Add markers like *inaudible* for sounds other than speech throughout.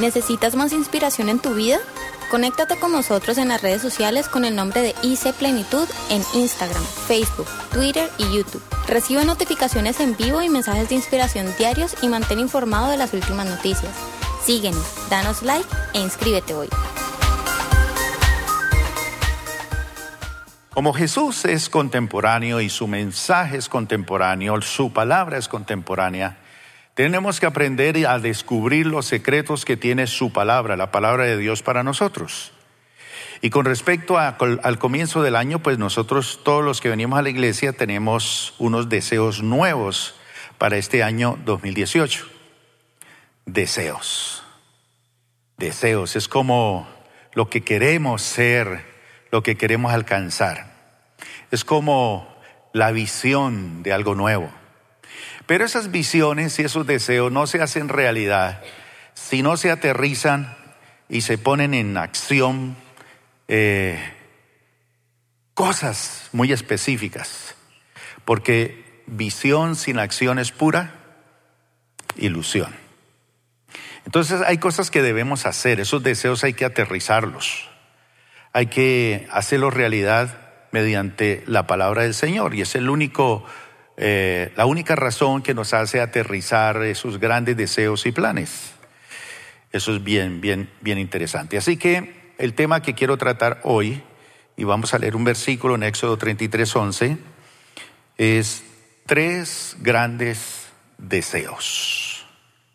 ¿Necesitas más inspiración en tu vida? Conéctate con nosotros en las redes sociales con el nombre de IC Plenitud en Instagram, Facebook, Twitter y YouTube. Recibe notificaciones en vivo y mensajes de inspiración diarios y mantén informado de las últimas noticias. Síguenos, danos like e inscríbete hoy. Como Jesús es contemporáneo y su mensaje es contemporáneo, su palabra es contemporánea, tenemos que aprender a descubrir los secretos que tiene su palabra, la palabra de Dios para nosotros. Y con respecto al comienzo del año, pues nosotros todos los que venimos a la iglesia tenemos unos deseos nuevos para este año 2018. Deseos. Deseos. Es como lo que queremos ser, lo que queremos alcanzar. Es como la visión de algo nuevo. Pero esas visiones y esos deseos no se hacen realidad si no se aterrizan y se ponen en acción eh, cosas muy específicas. Porque visión sin acción es pura ilusión. Entonces hay cosas que debemos hacer, esos deseos hay que aterrizarlos, hay que hacerlos realidad mediante la palabra del Señor y es el único eh, la única razón que nos hace aterrizar esos grandes deseos y planes. Eso es bien, bien, bien interesante. Así que el tema que quiero tratar hoy, y vamos a leer un versículo en Éxodo 33, 11, es tres grandes deseos.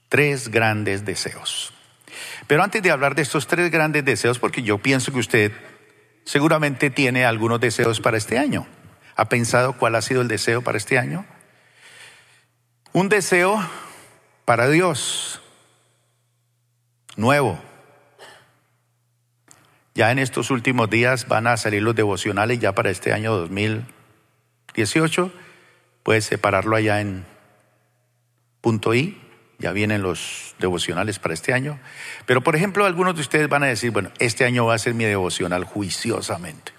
Tres grandes deseos. Pero antes de hablar de estos tres grandes deseos, porque yo pienso que usted seguramente tiene algunos deseos para este año. ¿Ha pensado cuál ha sido el deseo para este año? Un deseo para Dios, nuevo. Ya en estos últimos días van a salir los devocionales ya para este año 2018. Puedes separarlo allá en punto I. Ya vienen los devocionales para este año. Pero por ejemplo, algunos de ustedes van a decir, bueno, este año va a ser mi devocional juiciosamente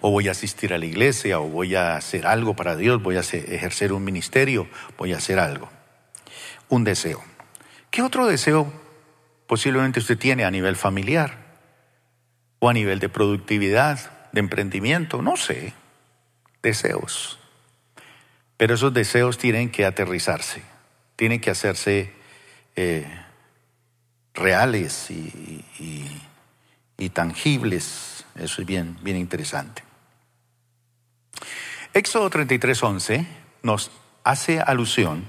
o voy a asistir a la iglesia, o voy a hacer algo para Dios, voy a ejercer un ministerio, voy a hacer algo. Un deseo. ¿Qué otro deseo posiblemente usted tiene a nivel familiar? ¿O a nivel de productividad, de emprendimiento? No sé. Deseos. Pero esos deseos tienen que aterrizarse, tienen que hacerse eh, reales y tangibles eso es bien, bien interesante. Éxodo 33:11 nos hace alusión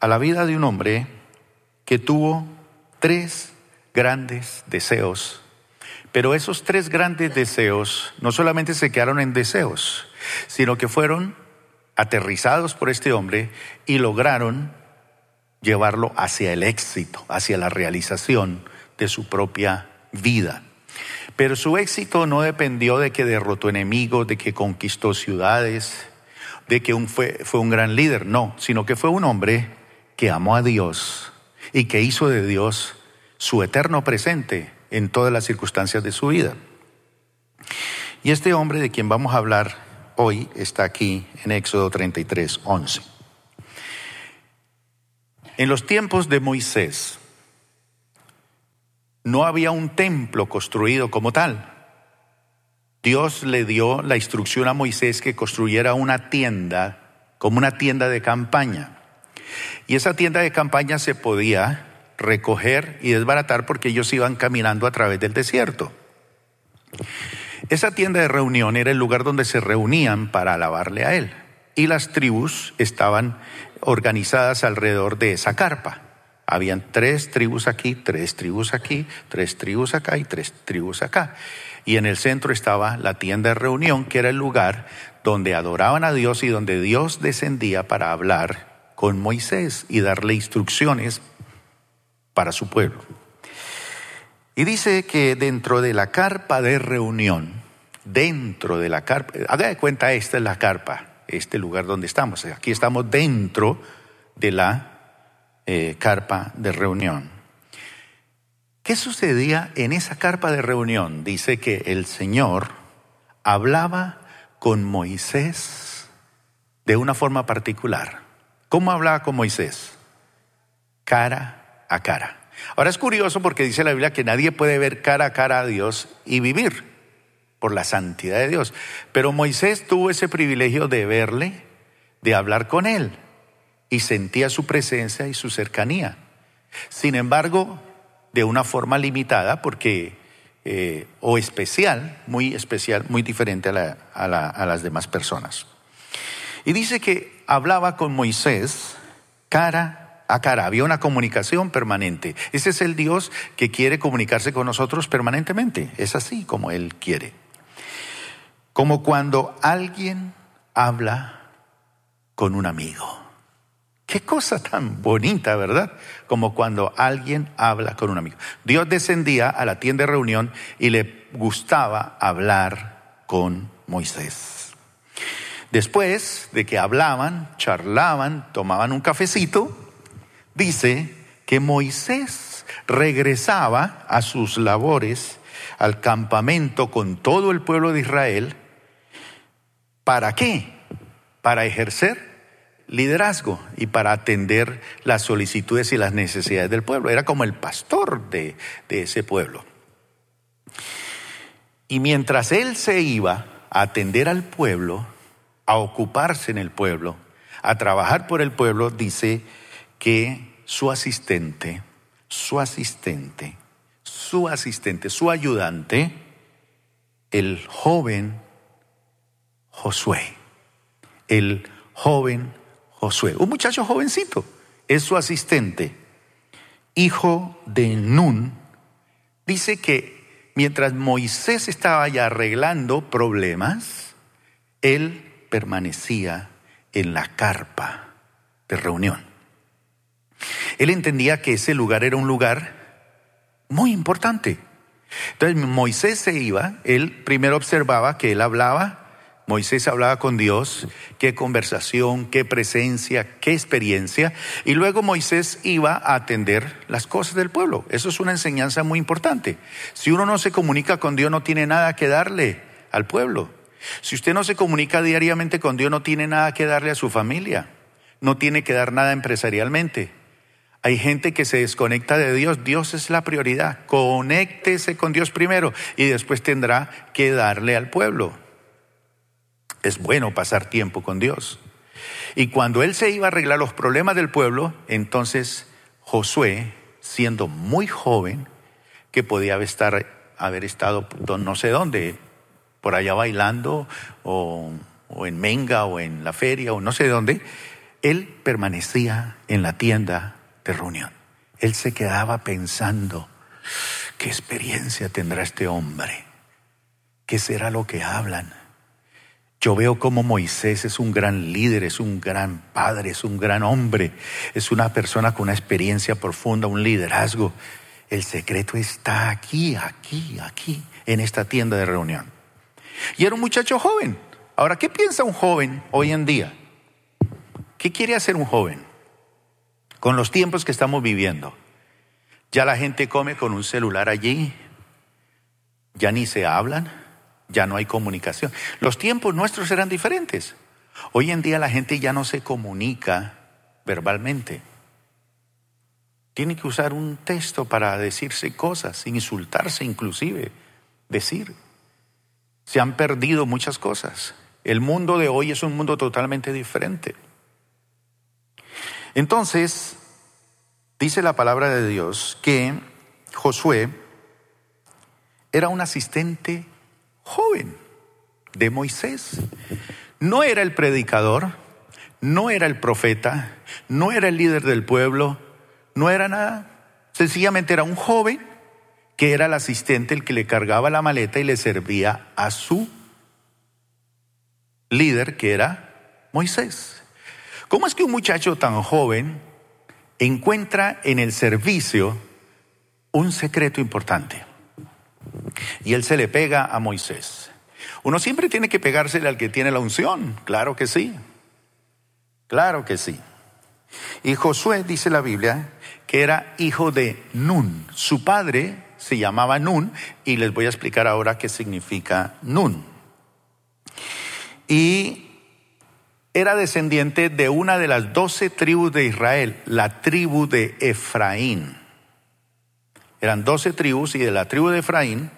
a la vida de un hombre que tuvo tres grandes deseos, pero esos tres grandes deseos no solamente se quedaron en deseos, sino que fueron aterrizados por este hombre y lograron llevarlo hacia el éxito, hacia la realización de su propia vida. Pero su éxito no dependió de que derrotó enemigos, de que conquistó ciudades, de que fue, fue un gran líder, no, sino que fue un hombre que amó a Dios y que hizo de Dios su eterno presente en todas las circunstancias de su vida. Y este hombre de quien vamos a hablar hoy está aquí en Éxodo 33, 11. En los tiempos de Moisés, no había un templo construido como tal. Dios le dio la instrucción a Moisés que construyera una tienda, como una tienda de campaña. Y esa tienda de campaña se podía recoger y desbaratar porque ellos iban caminando a través del desierto. Esa tienda de reunión era el lugar donde se reunían para alabarle a él. Y las tribus estaban organizadas alrededor de esa carpa. Habían tres tribus aquí, tres tribus aquí, tres tribus acá y tres tribus acá. Y en el centro estaba la tienda de reunión, que era el lugar donde adoraban a Dios y donde Dios descendía para hablar con Moisés y darle instrucciones para su pueblo. Y dice que dentro de la carpa de reunión, dentro de la carpa, haga de cuenta, esta es la carpa, este lugar donde estamos. Aquí estamos dentro de la eh, carpa de reunión. ¿Qué sucedía en esa carpa de reunión? Dice que el Señor hablaba con Moisés de una forma particular. ¿Cómo hablaba con Moisés? Cara a cara. Ahora es curioso porque dice la Biblia que nadie puede ver cara a cara a Dios y vivir por la santidad de Dios. Pero Moisés tuvo ese privilegio de verle, de hablar con él y sentía su presencia y su cercanía. Sin embargo, de una forma limitada porque eh, o especial, muy especial, muy diferente a, a las demás personas. Y dice que hablaba con Moisés cara a cara, había una comunicación permanente. Ese es el Dios que quiere comunicarse con nosotros permanentemente, es así como Él quiere. Como cuando alguien habla con un amigo. Qué cosa tan bonita, ¿verdad? Como cuando alguien habla con un amigo. Dios descendía a la tienda de reunión y le gustaba hablar con Moisés. Después de que hablaban, charlaban, tomaban un cafecito, dice que Moisés regresaba a sus labores, al campamento con todo el pueblo de Israel, ¿Para qué? Para ejercer liderazgo y para atender las solicitudes y las necesidades del pueblo. Era como el pastor de, de ese pueblo. Y mientras él se iba a atender al pueblo, a ocuparse en el pueblo, a trabajar por el pueblo, dice que su asistente, su asistente, su asistente, su ayudante, el joven Josué, el joven Un muchacho jovencito, es su asistente, hijo de Nun. Dice que mientras Moisés estaba ya arreglando problemas, él permanecía en la carpa de reunión. Él entendía que ese lugar era un lugar muy importante. Entonces Moisés se iba, él primero observaba que él hablaba Moisés hablaba con Dios, qué conversación, qué presencia, qué experiencia. Y luego Moisés iba a atender las cosas del pueblo. Eso es una enseñanza muy importante. Si uno no se comunica con Dios, no tiene nada que darle al pueblo. Si usted no se comunica diariamente con Dios, no tiene nada que darle a su familia. No tiene que dar nada empresarialmente. Hay gente que se desconecta de Dios. Dios es la prioridad. Conéctese con Dios primero y después tendrá que darle al pueblo es bueno pasar tiempo con Dios. Y cuando él se iba a arreglar los problemas del pueblo, entonces Josué, siendo muy joven, que podía estar, haber estado no sé dónde, por allá bailando, o, o en Menga, o en la feria, o no sé dónde, él permanecía en la tienda de reunión. Él se quedaba pensando, ¿qué experiencia tendrá este hombre? ¿Qué será lo que hablan? Yo veo como Moisés es un gran líder, es un gran padre, es un gran hombre, es una persona con una experiencia profunda, un liderazgo. El secreto está aquí, aquí, aquí, en esta tienda de reunión. Y era un muchacho joven. Ahora, ¿qué piensa un joven hoy en día? ¿Qué quiere hacer un joven con los tiempos que estamos viviendo? Ya la gente come con un celular allí, ya ni se hablan ya no hay comunicación. Los tiempos nuestros eran diferentes. Hoy en día la gente ya no se comunica verbalmente. Tiene que usar un texto para decirse cosas, insultarse inclusive, decir. Se han perdido muchas cosas. El mundo de hoy es un mundo totalmente diferente. Entonces, dice la palabra de Dios que Josué era un asistente joven de Moisés. No era el predicador, no era el profeta, no era el líder del pueblo, no era nada. Sencillamente era un joven que era el asistente, el que le cargaba la maleta y le servía a su líder, que era Moisés. ¿Cómo es que un muchacho tan joven encuentra en el servicio un secreto importante? Y él se le pega a Moisés. Uno siempre tiene que pegársele al que tiene la unción, claro que sí, claro que sí. Y Josué dice la Biblia que era hijo de Nun. Su padre se llamaba Nun y les voy a explicar ahora qué significa Nun. Y era descendiente de una de las doce tribus de Israel, la tribu de Efraín. Eran doce tribus y de la tribu de Efraín,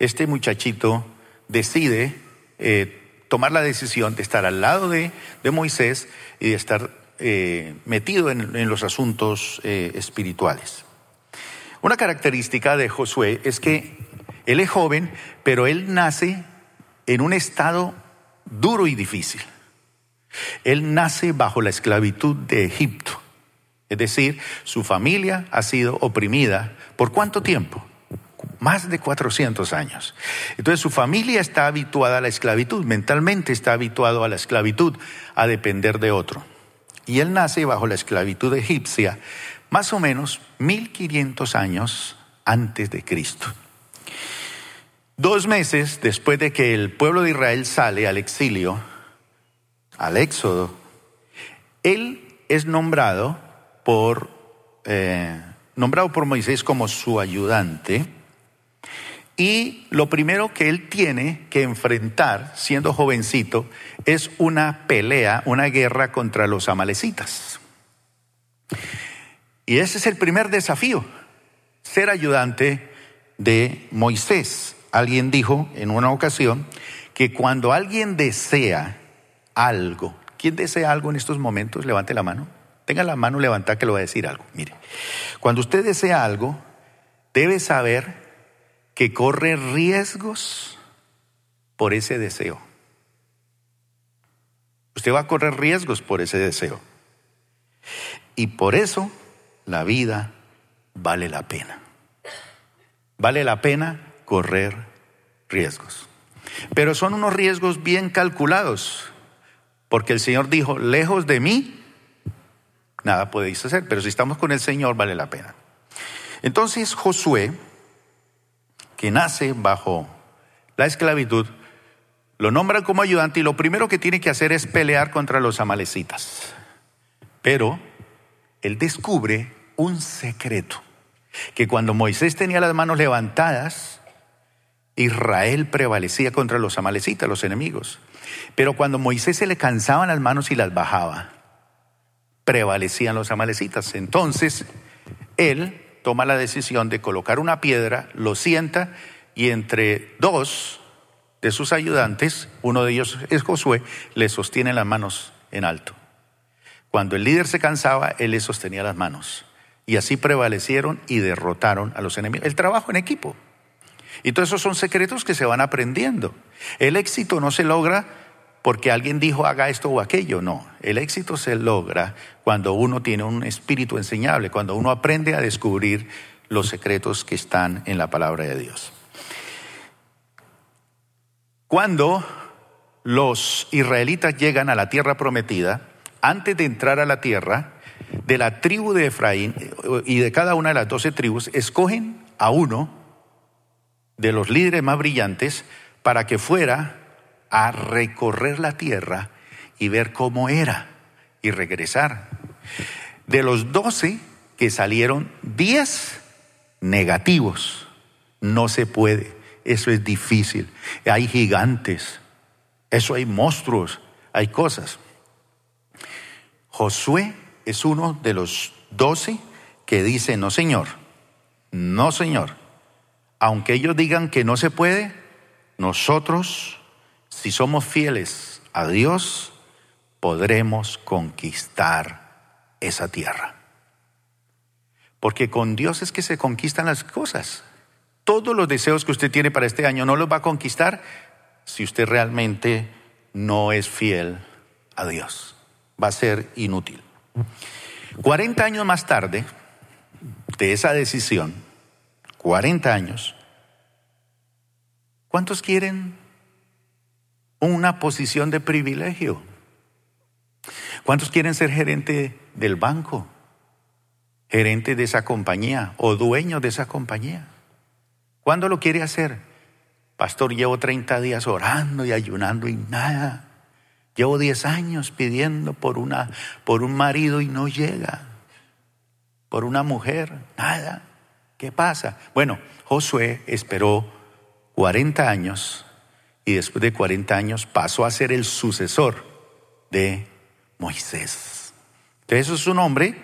este muchachito decide eh, tomar la decisión de estar al lado de, Moisés y de estar eh, metido en, los asuntos eh, espirituales. Una característica de Josué es que él es joven, pero él nace en un estado duro y difícil. Él nace bajo la esclavitud de Egipto. Es decir, su familia ha sido oprimida. ¿Por cuánto tiempo? Más de 400 años. Entonces su familia está habituada a la esclavitud, mentalmente está habituado a la esclavitud, a depender de otro. Y él nace bajo la esclavitud egipcia, más o menos 1500 años antes de Cristo. Dos meses después de que el pueblo de Israel sale al exilio, al éxodo, él es nombrado por, eh, nombrado por Moisés como su ayudante. Y lo primero que él tiene que enfrentar, siendo jovencito, es una pelea, una guerra contra los amalecitas. Y ese es el primer desafío, ser ayudante de Moisés. Alguien dijo en una ocasión que cuando alguien desea algo, ¿quién desea algo en estos momentos? Levante la mano. Tenga la mano levantada que le voy a decir algo. Mire, cuando usted desea algo, debe saber que corre riesgos por ese deseo. Usted va a correr riesgos por ese deseo. Y por eso la vida vale la pena. Vale la pena correr riesgos. Pero son unos riesgos bien calculados, porque el Señor dijo, lejos de mí, nada podéis hacer, pero si estamos con el Señor vale la pena. Entonces Josué, que nace bajo la esclavitud, lo nombra como ayudante y lo primero que tiene que hacer es pelear contra los amalecitas. Pero él descubre un secreto, que cuando Moisés tenía las manos levantadas, Israel prevalecía contra los amalecitas, los enemigos. Pero cuando Moisés se le cansaban las manos y las bajaba, prevalecían los amalecitas. Entonces, él toma la decisión de colocar una piedra, lo sienta y entre dos de sus ayudantes, uno de ellos es Josué, le sostiene las manos en alto. Cuando el líder se cansaba, él le sostenía las manos. Y así prevalecieron y derrotaron a los enemigos. El trabajo en equipo. Y todos esos son secretos que se van aprendiendo. El éxito no se logra porque alguien dijo haga esto o aquello, no. El éxito se logra cuando uno tiene un espíritu enseñable, cuando uno aprende a descubrir los secretos que están en la palabra de Dios. Cuando los israelitas llegan a la tierra prometida, antes de entrar a la tierra, de la tribu de Efraín y de cada una de las doce tribus, escogen a uno de los líderes más brillantes para que fuera a recorrer la tierra y ver cómo era y regresar. De los doce que salieron, diez negativos. No se puede, eso es difícil. Hay gigantes, eso hay monstruos, hay cosas. Josué es uno de los doce que dice, no señor, no señor. Aunque ellos digan que no se puede, nosotros, si somos fieles a Dios, podremos conquistar esa tierra. Porque con Dios es que se conquistan las cosas. Todos los deseos que usted tiene para este año no los va a conquistar si usted realmente no es fiel a Dios va a ser inútil. 40 años más tarde de esa decisión, 40 años, ¿cuántos quieren una posición de privilegio? ¿Cuántos quieren ser gerente del banco? Gerente de esa compañía o dueño de esa compañía. ¿Cuándo lo quiere hacer? Pastor, llevo 30 días orando y ayunando y nada. Llevo 10 años pidiendo por, una, por un marido y no llega. Por una mujer, nada. ¿Qué pasa? Bueno, Josué esperó 40 años y después de 40 años pasó a ser el sucesor de Moisés. Entonces es un hombre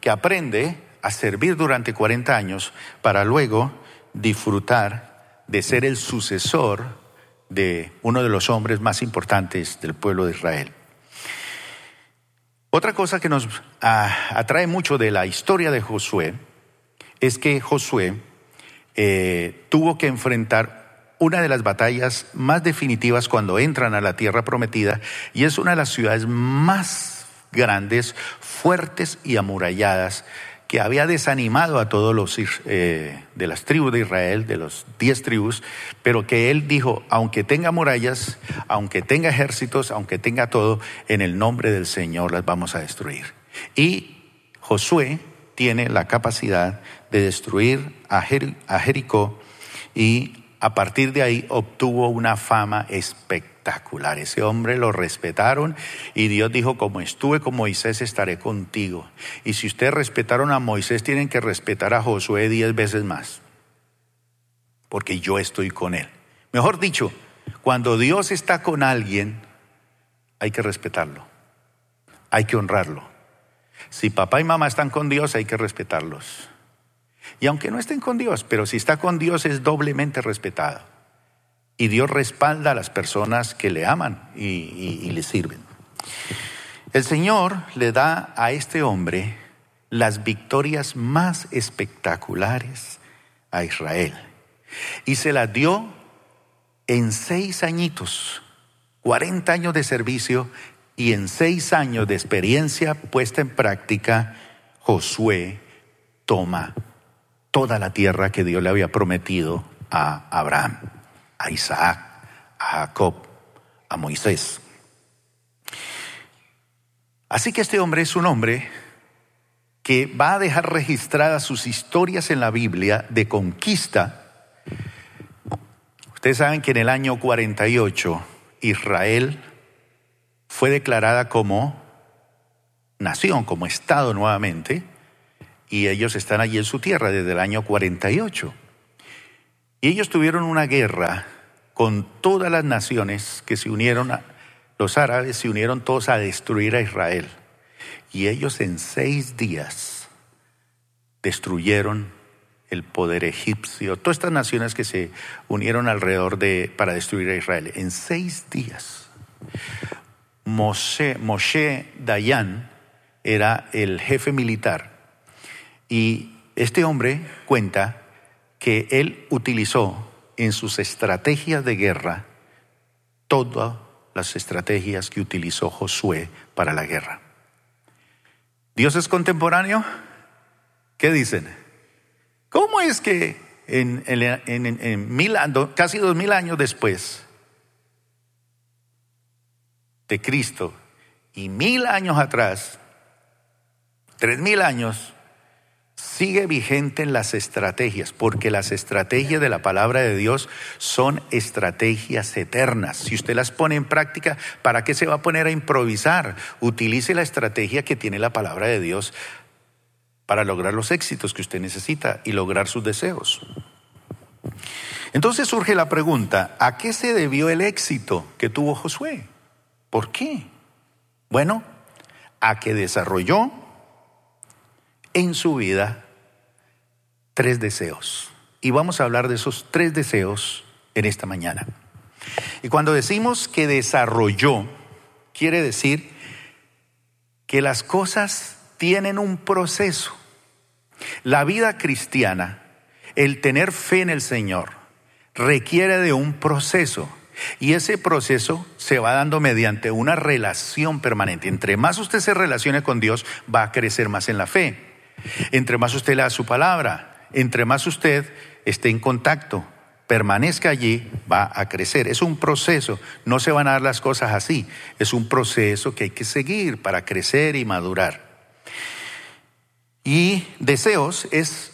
que aprende a servir durante 40 años para luego disfrutar de ser el sucesor de uno de los hombres más importantes del pueblo de Israel. Otra cosa que nos ah, atrae mucho de la historia de Josué es que Josué eh, tuvo que enfrentar una de las batallas más definitivas cuando entran a la tierra prometida y es una de las ciudades más grandes, fuertes y amuralladas que había desanimado a todos los eh, de las tribus de Israel, de los diez tribus, pero que él dijo, aunque tenga murallas, aunque tenga ejércitos, aunque tenga todo, en el nombre del Señor las vamos a destruir. Y Josué tiene la capacidad de destruir a, Jericó y a partir de ahí obtuvo una fama espectacular. Ese hombre lo respetaron y Dios dijo, como estuve con Moisés, estaré contigo. Y si ustedes respetaron a Moisés, tienen que respetar a Josué diez veces más, porque yo estoy con él. Mejor dicho, cuando Dios está con alguien, hay que respetarlo, hay que honrarlo. Si papá y mamá están con Dios, hay que respetarlos. Y aunque no estén con Dios, pero si está con Dios es doblemente respetado. Y Dios respalda a las personas que le aman y, le sirven. El Señor le da a este hombre las victorias más espectaculares a Israel. Y se las dio en seis añitos, 40 años de servicio y en seis años de experiencia puesta en práctica, Josué toma toda la tierra que Dios le había prometido a Abraham a Isaac, a Jacob, a Moisés. Así que este hombre es un hombre que va a dejar registradas sus historias en la Biblia de conquista. Ustedes saben que en el año 48 Israel fue declarada como nación, como Estado nuevamente, y ellos están allí en su tierra desde el año 48. Y ellos tuvieron una guerra con todas las naciones que se unieron, a, los árabes se unieron todos a destruir a Israel. Y ellos en seis días destruyeron el poder egipcio, todas estas naciones que se unieron alrededor de para destruir a Israel. En seis días. Moshe, Moshe Dayan era el jefe militar y este hombre cuenta que él utilizó en sus estrategias de guerra todas las estrategias que utilizó Josué para la guerra. ¿Dios es contemporáneo? ¿Qué dicen? ¿Cómo es que en, mil, casi dos mil años después de Cristo y mil años atrás, tres mil años, sigue vigente en las estrategias, porque las estrategias de la palabra de Dios son estrategias eternas. Si usted las pone en práctica, ¿para qué se va a poner a improvisar? Utilice la estrategia que tiene la palabra de Dios para lograr los éxitos que usted necesita y lograr sus deseos. Entonces surge la pregunta, ¿a qué se debió el éxito que tuvo Josué? ¿Por qué? Bueno, a que desarrolló en su vida tres deseos. Y vamos a hablar de esos tres deseos en esta mañana. Y cuando decimos que desarrolló, quiere decir que las cosas tienen un proceso. La vida cristiana, el tener fe en el Señor, requiere de un proceso. Y ese proceso se va dando mediante una relación permanente. Entre más usted se relacione con Dios, va a crecer más en la fe. Entre más usted lea su palabra, entre más usted esté en contacto, permanezca allí, va a crecer. Es un proceso, no se van a dar las cosas así, es un proceso que hay que seguir para crecer y madurar. Y deseos es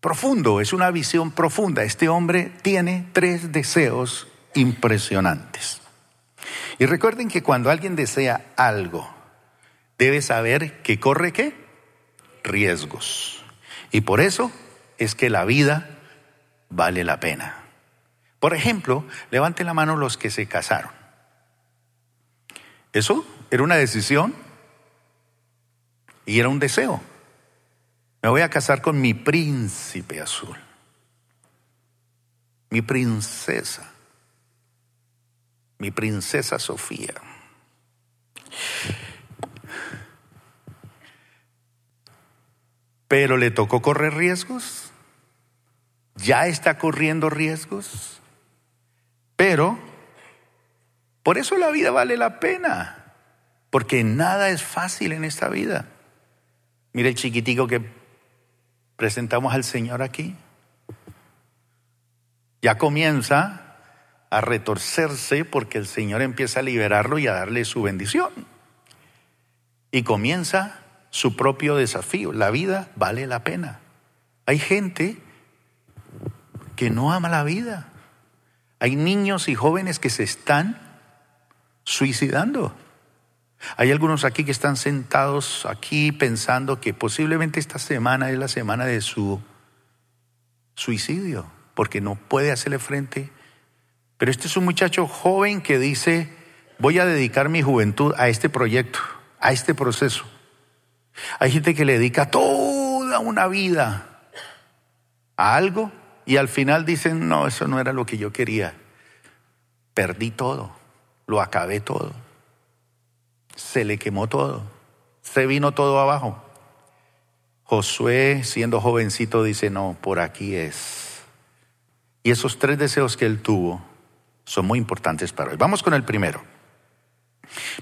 profundo, es una visión profunda. Este hombre tiene tres deseos impresionantes. Y recuerden que cuando alguien desea algo, debe saber que corre qué? riesgos. Y por eso es que la vida vale la pena. Por ejemplo, levanten la mano los que se casaron. Eso era una decisión y era un deseo. Me voy a casar con mi príncipe azul, mi princesa, mi princesa Sofía. Pero le tocó correr riesgos, ya está corriendo riesgos, pero por eso la vida vale la pena, porque nada es fácil en esta vida. Mire el chiquitico que presentamos al Señor aquí. Ya comienza a retorcerse porque el Señor empieza a liberarlo y a darle su bendición. Y comienza su propio desafío. La vida vale la pena. Hay gente que no ama la vida. Hay niños y jóvenes que se están suicidando. Hay algunos aquí que están sentados aquí pensando que posiblemente esta semana es la semana de su suicidio, porque no puede hacerle frente. Pero este es un muchacho joven que dice, voy a dedicar mi juventud a este proyecto, a este proceso. Hay gente que le dedica toda una vida a algo y al final dicen, no, eso no era lo que yo quería. Perdí todo, lo acabé todo se le quemó todo, se vino todo abajo. Josué, siendo jovencito, dice, no, por aquí es. Y esos tres deseos que él tuvo son muy importantes para hoy. Vamos con el primero.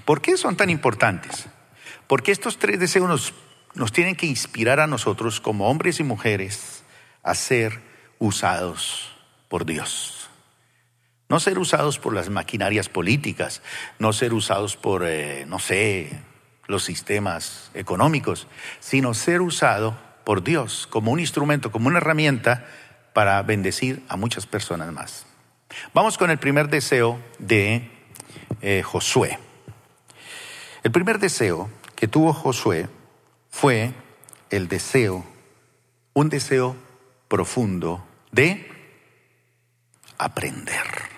¿Por qué son tan importantes? Porque estos tres deseos nos, tienen que inspirar a nosotros como hombres y mujeres a ser usados por Dios. No ser usados por las maquinarias políticas, no ser usados por, eh, no sé, los sistemas económicos, sino ser usado por Dios como un instrumento, como una herramienta para bendecir a muchas personas más. Vamos con el primer deseo de eh, Josué. El primer deseo que tuvo Josué fue el deseo, un deseo profundo de aprender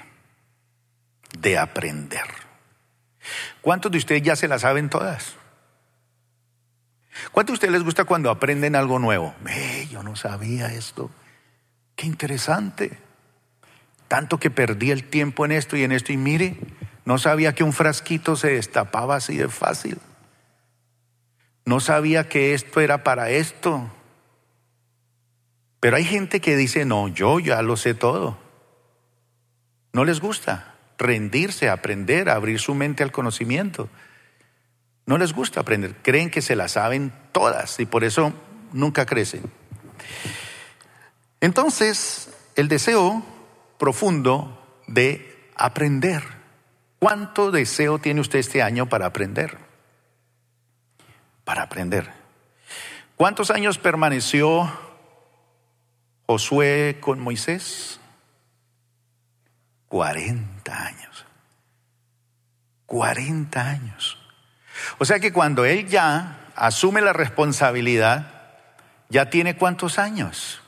de aprender. ¿Cuántos de ustedes ya se la saben todas? ¿Cuántos de ustedes les gusta cuando aprenden algo nuevo? yo no sabía esto. Qué interesante. Tanto que perdí el tiempo en esto y en esto y mire, no sabía que un frasquito se destapaba así de fácil. No sabía que esto era para esto. Pero hay gente que dice, no, yo ya lo sé todo. No les gusta rendirse, aprender, abrir su mente al conocimiento. No les gusta aprender, creen que se la saben todas y por eso nunca crecen. Entonces, el deseo profundo de aprender. ¿Cuánto deseo tiene usted este año para aprender? Para aprender. ¿Cuántos años permaneció Josué con Moisés? 40 años. 40 años. O sea que cuando él ya asume la responsabilidad, ya tiene cuántos años?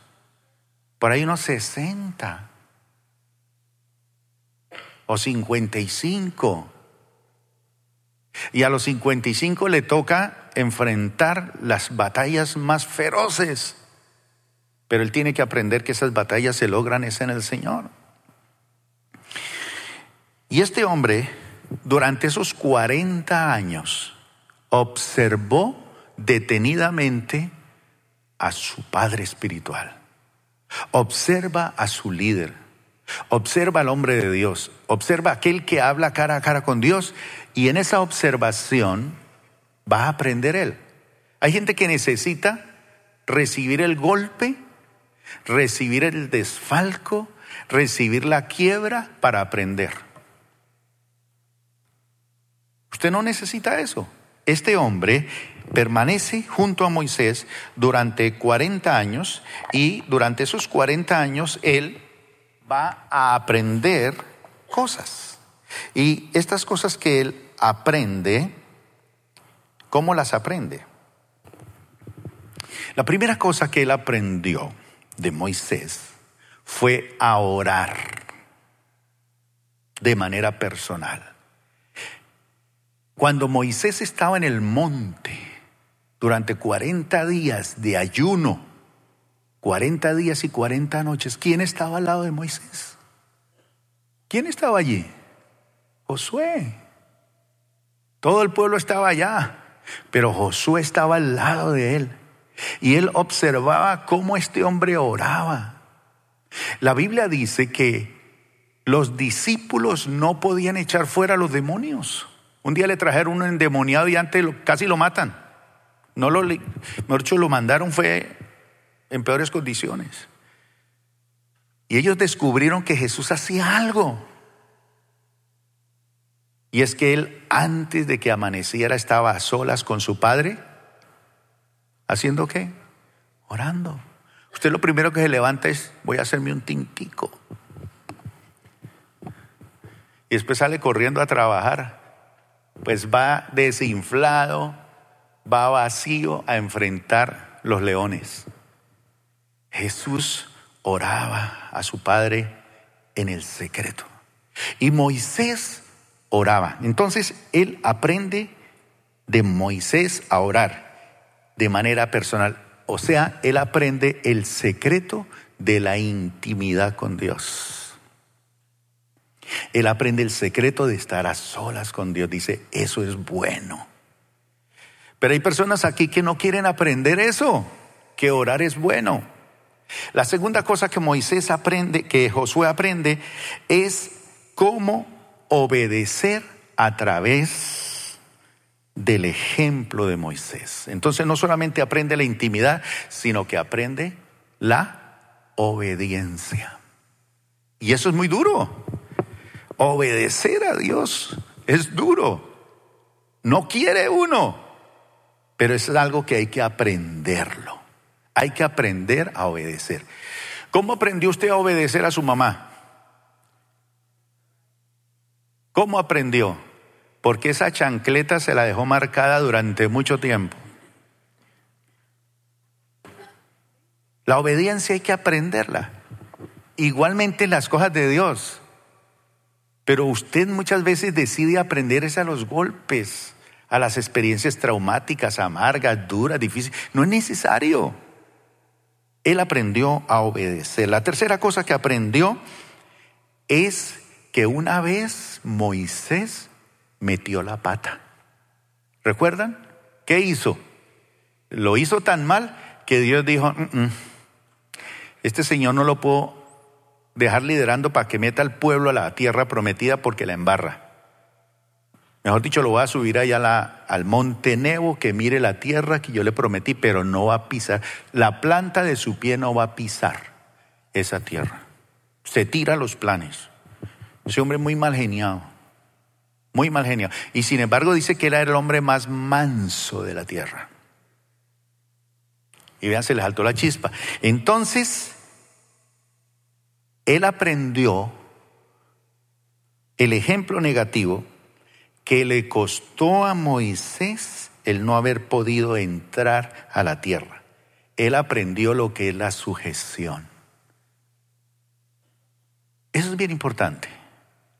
Por ahí unos 60 o 55. Y a los 55 le toca enfrentar las batallas más feroces. Pero él tiene que aprender que esas batallas se logran en el Señor. Y este hombre, durante esos 40 años, observó detenidamente a su padre espiritual. Observa a su líder. Observa al hombre de Dios. Observa a aquel que habla cara a cara con Dios. Y en esa observación va a aprender él. Hay gente que necesita recibir el golpe, recibir el desfalco, recibir la quiebra para aprender. Usted no necesita eso. Este hombre permanece junto a Moisés durante 40 años y durante esos 40 años él va a aprender cosas. Y estas cosas que él aprende, ¿cómo las aprende? La primera cosa que él aprendió de Moisés fue a orar de manera personal. Cuando Moisés estaba en el monte durante 40 días de ayuno, 40 días y 40 noches, ¿quién estaba al lado de Moisés? ¿Quién estaba allí? Josué. Todo el pueblo estaba allá, pero Josué estaba al lado de él. Y él observaba cómo este hombre oraba. La Biblia dice que los discípulos no podían echar fuera a los demonios. Un día le trajeron un endemoniado y antes casi lo matan. No lo, mejor lo mandaron fue en peores condiciones. Y ellos descubrieron que Jesús hacía algo. Y es que él antes de que amaneciera estaba a solas con su padre. ¿Haciendo qué? Orando. Usted lo primero que se levanta es, voy a hacerme un tintico. Y después sale corriendo a trabajar. Pues va desinflado, va vacío a enfrentar los leones. Jesús oraba a su Padre en el secreto. Y Moisés oraba. Entonces él aprende de Moisés a orar de manera personal. O sea, él aprende el secreto de la intimidad con Dios. Él aprende el secreto de estar a solas con Dios. Dice, eso es bueno. Pero hay personas aquí que no quieren aprender eso, que orar es bueno. La segunda cosa que Moisés aprende, que Josué aprende, es cómo obedecer a través del ejemplo de Moisés. Entonces no solamente aprende la intimidad, sino que aprende la obediencia. Y eso es muy duro. Obedecer a Dios es duro. No quiere uno, pero es algo que hay que aprenderlo. Hay que aprender a obedecer. ¿Cómo aprendió usted a obedecer a su mamá? ¿Cómo aprendió? Porque esa chancleta se la dejó marcada durante mucho tiempo. La obediencia hay que aprenderla. Igualmente las cosas de Dios. Pero usted muchas veces decide aprender es a los golpes, a las experiencias traumáticas, amargas, duras, difíciles. No es necesario. Él aprendió a obedecer. La tercera cosa que aprendió es que una vez Moisés metió la pata. ¿Recuerdan? ¿Qué hizo? Lo hizo tan mal que Dios dijo, mm, mm, este señor no lo puedo dejar liderando para que meta al pueblo a la tierra prometida porque la embarra. Mejor dicho, lo voy a subir allá al monte Nebo, que mire la tierra que yo le prometí, pero no va a pisar. La planta de su pie no va a pisar esa tierra. Se tira los planes. Ese hombre muy mal geniado. Muy mal geniado. Y sin embargo dice que era el hombre más manso de la tierra. Y vean, se le saltó la chispa. Entonces, él aprendió el ejemplo negativo que le costó a Moisés el no haber podido entrar a la tierra. Él aprendió lo que es la sujeción. Eso es bien importante.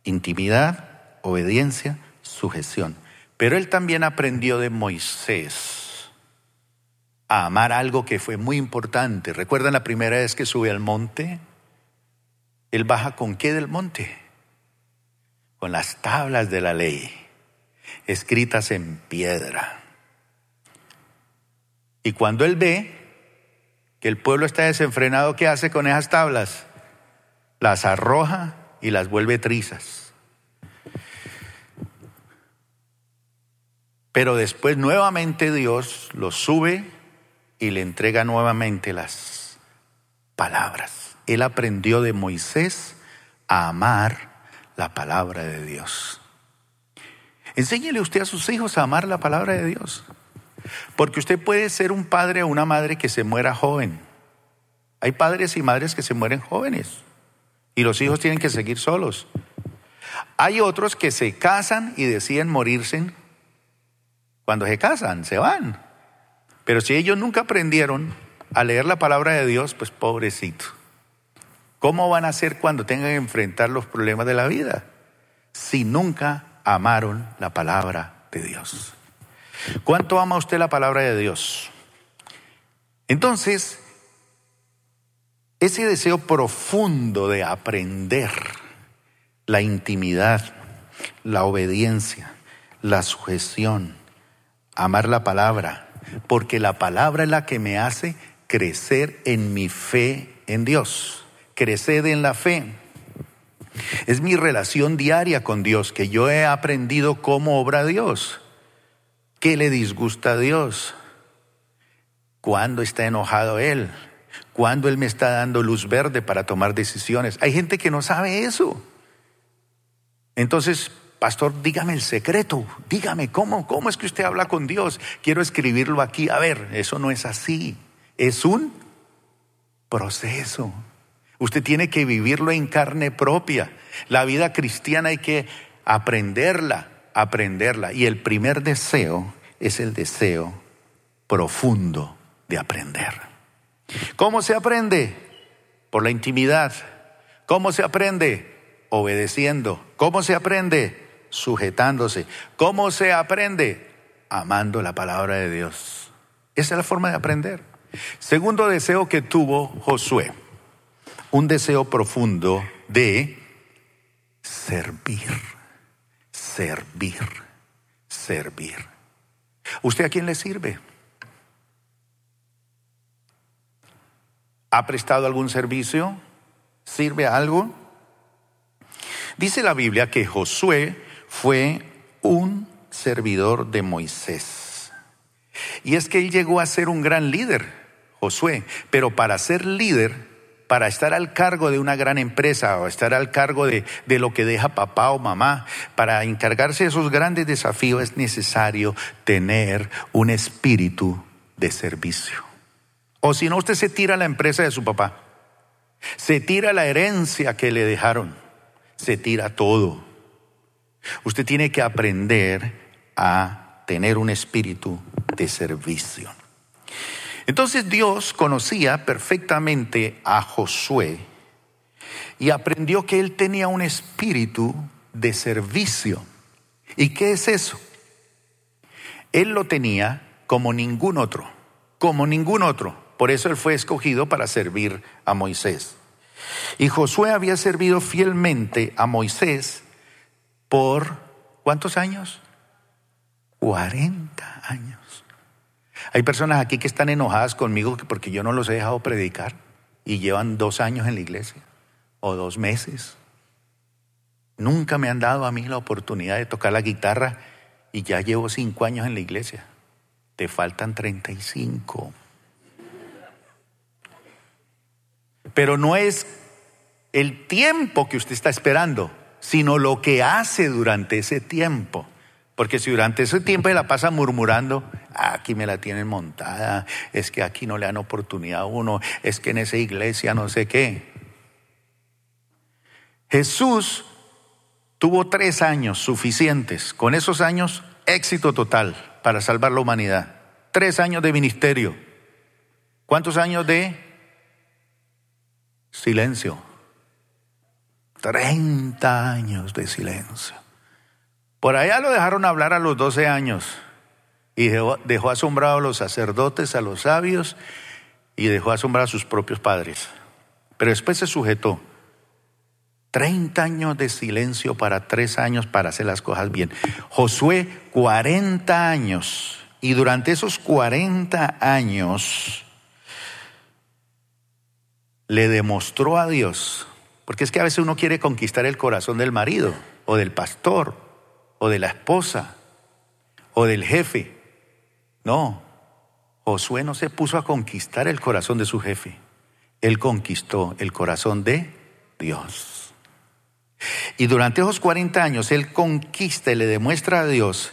Intimidad, obediencia, sujeción. Pero él también aprendió de Moisés a amar algo que fue muy importante. ¿Recuerdan la primera vez que sube al monte? Él baja con qué del monte? Con las tablas de la ley, escritas en piedra. Y cuando él ve que el pueblo está desenfrenado, ¿qué hace con esas tablas? Las arroja y las vuelve trizas. Pero después nuevamente Dios los sube y le entrega nuevamente las palabras. Él aprendió de Moisés a amar la palabra de Dios. Enséñele usted a sus hijos a amar la palabra de Dios. Porque usted puede ser un padre o una madre que se muera joven. Hay padres y madres que se mueren jóvenes y los hijos tienen que seguir solos. Hay otros que se casan y deciden morirse cuando se casan, se van. Pero si ellos nunca aprendieron a leer la palabra de Dios, pues pobrecito. ¿Cómo van a hacer cuando tengan que enfrentar los problemas de la vida? Si nunca amaron la palabra de Dios. ¿Cuánto ama usted la palabra de Dios? Entonces, ese deseo profundo de aprender la intimidad, la obediencia, la sujeción, amar la palabra, porque la palabra es la que me hace crecer en mi fe en Dios, crecer en la fe. Es mi relación diaria con Dios, que yo he aprendido cómo obra Dios, qué le disgusta a Dios, cuándo está enojado Él, cuándo Él me está dando luz verde para tomar decisiones. Hay gente que no sabe eso. Entonces, pastor, dígame el secreto, dígame cómo, cómo es que usted habla con Dios. Quiero escribirlo aquí. A ver, eso no es así. Es un proceso. Usted tiene que vivirlo en carne propia. La vida cristiana hay que aprenderla, aprenderla. Y el primer deseo es el deseo profundo de aprender. ¿Cómo se aprende? Por la intimidad. ¿Cómo se aprende? Obedeciendo. ¿Cómo se aprende? Sujetándose. ¿Cómo se aprende? Amando la palabra de Dios. Esa es la forma de aprender. Segundo deseo que tuvo Josué un deseo profundo de servir, servir, servir. ¿Usted a quién le sirve? ¿Ha prestado algún servicio? ¿Sirve a algo? Dice la Biblia que Josué fue un servidor de Moisés. Y es que él llegó a ser un gran líder, Josué, pero para ser líder para estar al cargo de una gran empresa o estar al cargo de, de, lo que deja papá o mamá, para encargarse de esos grandes desafíos es necesario tener un espíritu de servicio. O si no, usted se tira la empresa de su papá, se tira la herencia que le dejaron, se tira todo. Usted tiene que aprender a tener un espíritu de servicio. Entonces Dios conocía perfectamente a Josué y aprendió que él tenía un espíritu de servicio. ¿Y qué es eso? Él lo tenía como ningún otro, como ningún otro. Por eso él fue escogido para servir a Moisés. Y Josué había servido fielmente a Moisés por ¿cuántos años? 40 años. Hay personas aquí que están enojadas conmigo porque yo no los he dejado predicar y llevan dos años en la iglesia o dos meses. Nunca me han dado a mí la oportunidad de tocar la guitarra y ya llevo cinco años en la iglesia. Te faltan 35. Pero no es el tiempo que usted está esperando, sino lo que hace durante ese tiempo. Porque si durante ese tiempo la pasa murmurando, aquí me la tienen montada, es que aquí no le dan oportunidad a uno, es que en esa iglesia no sé qué. Jesús tuvo tres años suficientes, con esos años éxito total para salvar la humanidad. Tres años de ministerio. ¿Cuántos años de silencio? Treinta años de silencio. Por allá lo dejaron hablar a los doce años y dejó, asombrado a los sacerdotes, a los sabios y dejó asombrar a sus propios padres. Pero después se sujetó. Treinta años de silencio para tres años para hacer las cosas bien. Josué, cuarenta años. Y durante esos cuarenta años le demostró a Dios, porque es que a veces uno quiere conquistar el corazón del marido o del pastor o de la esposa o del jefe. No, Josué no se puso a conquistar el corazón de su jefe. Él conquistó el corazón de Dios. Y durante esos 40 años él conquista y le demuestra a Dios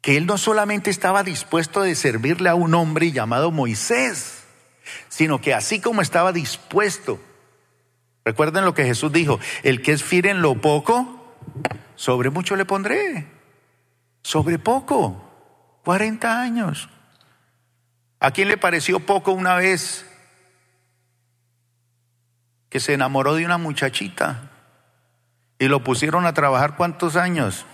que él no solamente estaba dispuesto de servirle a un hombre llamado Moisés, sino que así como estaba dispuesto, recuerden lo que Jesús dijo, el que es fiel en lo poco, sobre mucho le pondré. Sobre poco. 40 años. ¿A quién le pareció poco una vez que se enamoró de una muchachita y lo pusieron a trabajar cuántos años?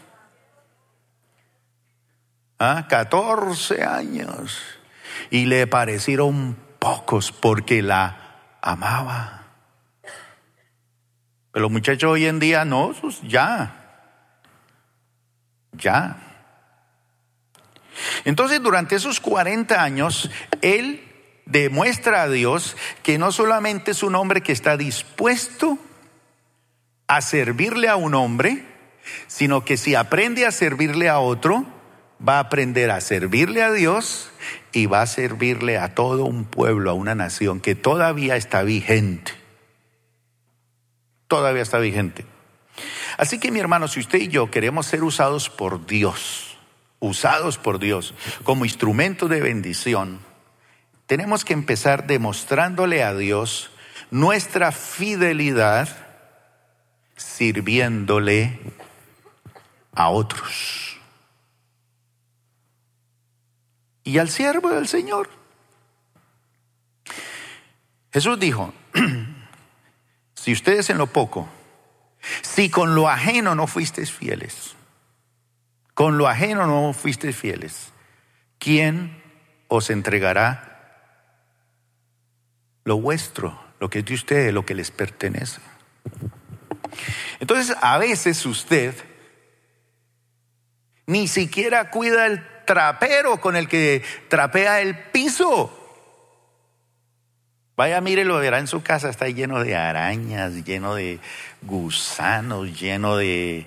¿Ah? 14 años. Y le parecieron pocos porque la amaba. Pero los muchachos hoy en día no, ya. Ya. Entonces, durante esos 40 años, él demuestra a Dios que no solamente es un hombre que está dispuesto a servirle a un hombre, sino que si aprende a servirle a otro, va a aprender a servirle a Dios y va a servirle a todo un pueblo, a una nación que todavía está vigente. Todavía está vigente. Así que mi hermano, si usted y yo queremos ser usados por Dios, usados por Dios como instrumento de bendición, tenemos que empezar demostrándole a Dios nuestra fidelidad sirviéndole a otros. Y al siervo del Señor. Jesús dijo, *clears throat* si ustedes en lo poco, si con lo ajeno no fuisteis fieles, con lo ajeno no fuisteis fieles, ¿quién os entregará lo vuestro, lo que es de ustedes, lo que les pertenece? Entonces, a veces usted ni siquiera cuida el trapero con el que trapea el piso. Vaya, mire, lo verá en su casa, está lleno de arañas, lleno de gusanos, lleno de...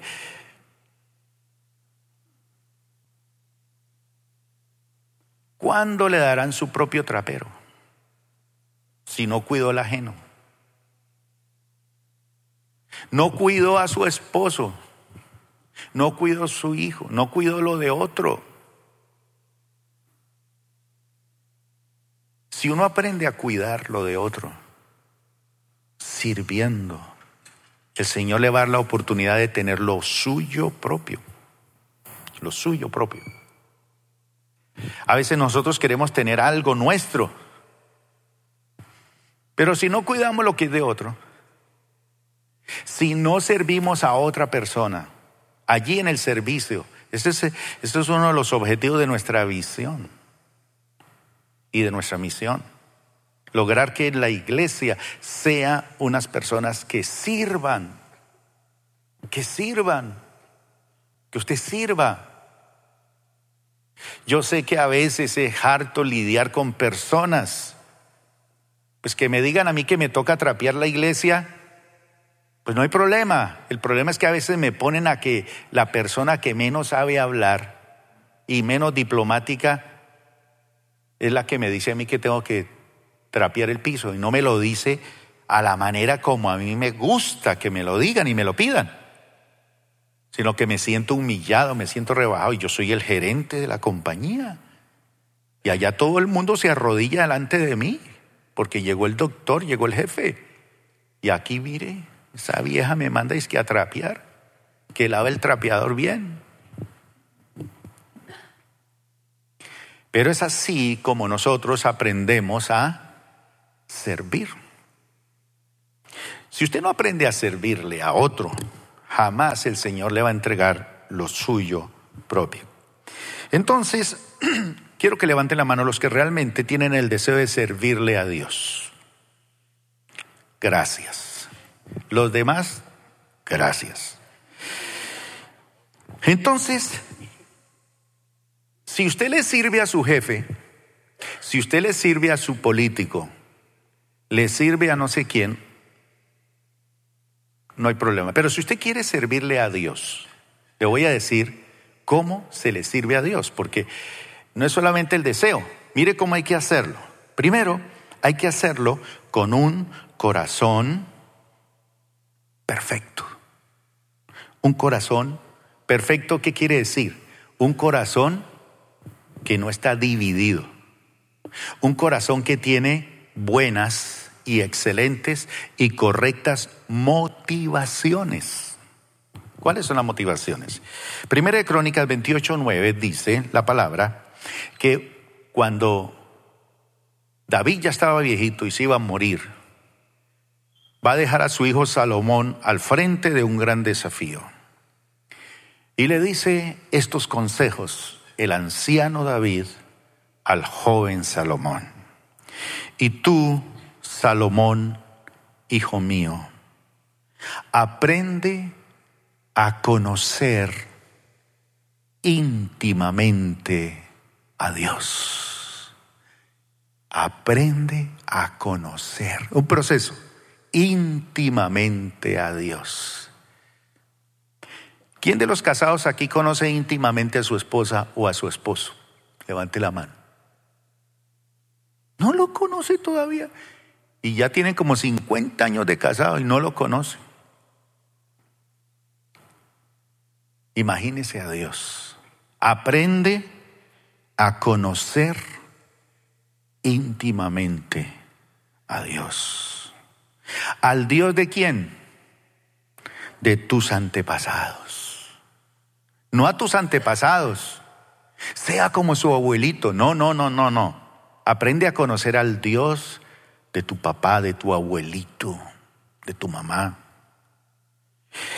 ¿Cuándo le darán su propio trapero? Si no cuidó el ajeno. No cuidó a su esposo, no cuidó a su hijo, no cuidó lo de otro. Si uno aprende a cuidar lo de otro, sirviendo, el Señor le va a dar la oportunidad de tener lo suyo propio, lo suyo propio. A veces nosotros queremos tener algo nuestro, pero si no cuidamos lo que es de otro, si no servimos a otra persona, allí en el servicio, este es, es uno de los objetivos de nuestra visión y de nuestra misión. Lograr que la iglesia sea unas personas que sirvan, que sirvan, que usted sirva. Yo sé que a veces es harto lidiar con personas, pues que me digan a mí que me toca trapear la iglesia pues no hay problema. El problema es que a veces me ponen a que la persona que menos sabe hablar y menos diplomática es la que me dice a mí que tengo que trapear el piso y no me lo dice a la manera como a mí me gusta que me lo digan y me lo pidan, sino que me siento humillado, me siento rebajado y yo soy el gerente de la compañía. Y allá todo el mundo se arrodilla delante de mí, porque llegó el doctor, llegó el jefe. Y aquí mire, esa vieja me manda es que a trapear, que lava el trapeador bien. Pero es así como nosotros aprendemos a servir. Si usted no aprende a servirle a otro, jamás el Señor le va a entregar lo suyo propio. Entonces, *clears throat* quiero que levanten la mano los que realmente tienen el deseo de servirle a Dios. Gracias. Los demás, gracias. Entonces, si usted le sirve a su jefe, si usted le sirve a su político, le sirve a no sé quién, no hay problema. Pero si usted quiere servirle a Dios, le voy a decir cómo se le sirve a Dios, porque no es solamente el deseo, mire cómo hay que hacerlo. Primero, hay que hacerlo con un corazón perfecto. Un corazón perfecto, ¿qué quiere decir? Un corazón que no está dividido. Un corazón que tiene buenas y excelentes y correctas motivaciones. ¿Cuáles son las motivaciones? Primera de Crónicas 28.9 dice la palabra que cuando David ya estaba viejito y se iba a morir, va a dejar a su hijo Salomón al frente de un gran desafío. Y le dice estos consejos el anciano David al joven Salomón. Y tú, Salomón, hijo mío, aprende a conocer íntimamente a Dios. Aprende a conocer, un proceso, íntimamente a Dios. ¿Quién de los casados aquí conoce íntimamente a su esposa o a su esposo? Levante la mano. No lo conoce todavía. Y ya tiene como 50 años de casado y no lo conoce. Imagínese a Dios. Aprende a conocer íntimamente a Dios. ¿Al Dios de quién? De tus antepasados. No a tus antepasados. Sea como su abuelito. No, no, no, no, no. Aprende a conocer al Dios de tu papá, de tu abuelito, de tu mamá.